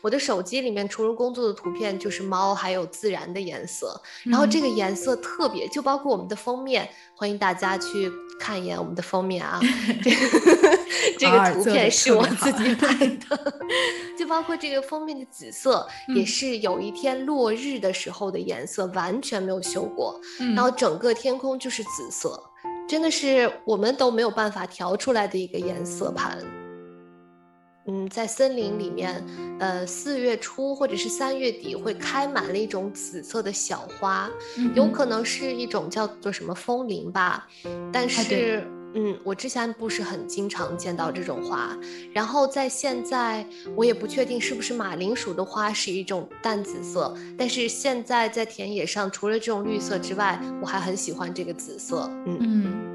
我的手机里面除了工作的图片就是猫，还有自然的颜色。然后这个颜色特别，就包括我们的封面，欢迎大家去看一眼我们的封面啊。这个这个图片是我自己拍的，就包括这个封面的紫色，也是有一天落日的时候的颜色，完全没有修过。然后整个天空就是紫色。真的是我们都没有办法调出来的一个颜色盘。嗯，在森林里面，呃，四月初或者是三月底会开满了一种紫色的小花，有可能是一种叫做什么风铃吧。但是，嗯，我之前不是很经常见到这种花。然后在现在，我也不确定是不是马铃薯的花是一种淡紫色。但是现在在田野上，除了这种绿色之外，我还很喜欢这个紫色。嗯。感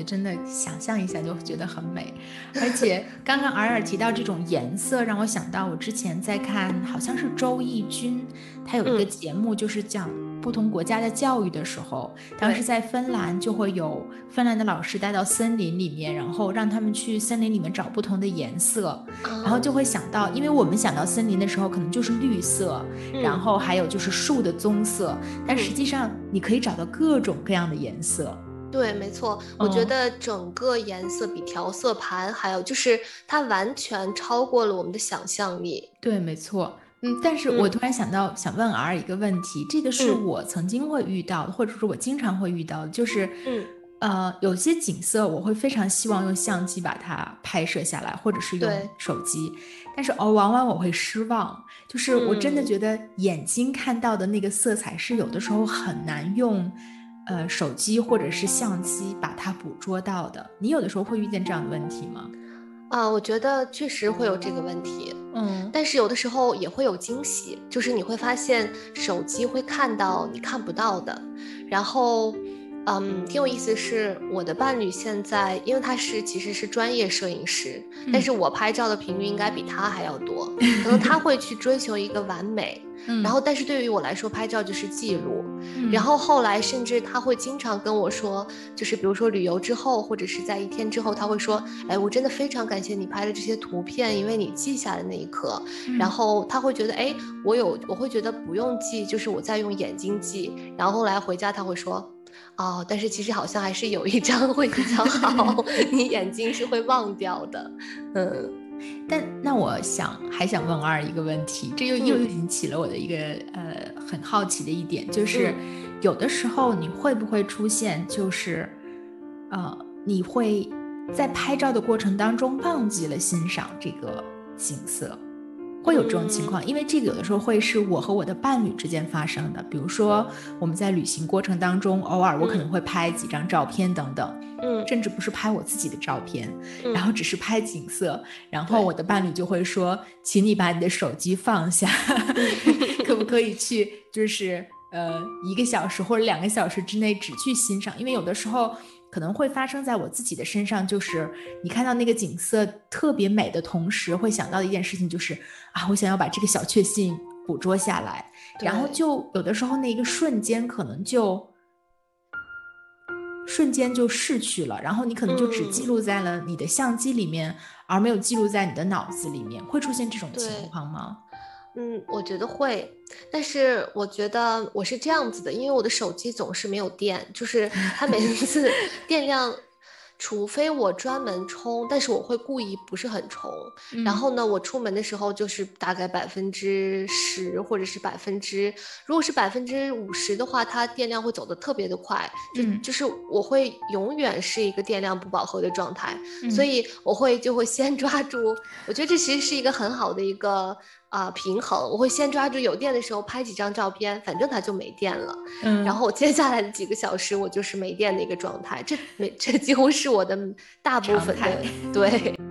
觉真的，想象一下就觉得很美，而且 刚刚尔尔提到这种颜色，让我想到我之前在看，好像是周轶君，他有一个节目，就是讲不同国家的教育的时候，当时在芬兰就会有芬兰的老师带到森林里面，然后让他们去森林里面找不同的颜色，然后就会想到，因为我们想到森林的时候，可能就是绿色，然后还有就是树的棕色，但实际上你可以找到各种各样的颜色。对，没错，我觉得整个颜色比调色盘还有就是它完全超过了我们的想象力。对，没错，嗯，但是我突然想到，想问 R 一个问题，这个是我曾经会遇到的，或者说我经常会遇到的，就是，嗯，呃，有些景色我会非常希望用相机把它拍摄下来，或者是用手机，但是哦，往往我会失望，就是我真的觉得眼睛看到的那个色彩是有的时候很难用。呃，手机或者是相机把它捕捉到的，你有的时候会遇见这样的问题吗？啊，我觉得确实会有这个问题，嗯，但是有的时候也会有惊喜，就是你会发现手机会看到你看不到的，然后。嗯，挺有意思。是我的伴侣现在，因为他是其实是专业摄影师，但是我拍照的频率应该比他还要多。可能他会去追求一个完美，然后但是对于我来说，拍照就是记录。然后后来甚至他会经常跟我说，就是比如说旅游之后，或者是在一天之后，他会说，哎，我真的非常感谢你拍的这些图片，因为你记下的那一刻。然后他会觉得，哎，我有，我会觉得不用记，就是我在用眼睛记。然后后来回家他会说。哦，但是其实好像还是有一张会比较好，你眼睛是会忘掉的，嗯。但那我想还想问二一个问题，这又又引起了我的一个呃很好奇的一点，就是有的时候你会不会出现，就是呃你会在拍照的过程当中忘记了欣赏这个景色？会有这种情况，因为这个有的时候会是我和我的伴侣之间发生的。比如说我们在旅行过程当中，偶尔我可能会拍几张照片等等，嗯，甚至不是拍我自己的照片，然后只是拍景色，然后我的伴侣就会说：“请你把你的手机放下，可不可以去就是呃一个小时或者两个小时之内只去欣赏？因为有的时候。”可能会发生在我自己的身上，就是你看到那个景色特别美的同时，会想到的一件事情就是啊，我想要把这个小确幸捕捉下来，然后就有的时候那一个瞬间可能就瞬间就逝去了，然后你可能就只记录在了你的相机里面，而没有记录在你的脑子里面，会出现这种情况吗？嗯，我觉得会，但是我觉得我是这样子的，因为我的手机总是没有电，就是它每一次 电量。除非我专门充，但是我会故意不是很充。然后呢，我出门的时候就是大概百分之十或者是百分之，如果是百分之五十的话，它电量会走得特别的快。嗯，就是我会永远是一个电量不饱和的状态，所以我会就会先抓住。我觉得这其实是一个很好的一个啊平衡。我会先抓住有电的时候拍几张照片，反正它就没电了。嗯，然后接下来的几个小时我就是没电的一个状态。这没这几乎是。我的大部分的对。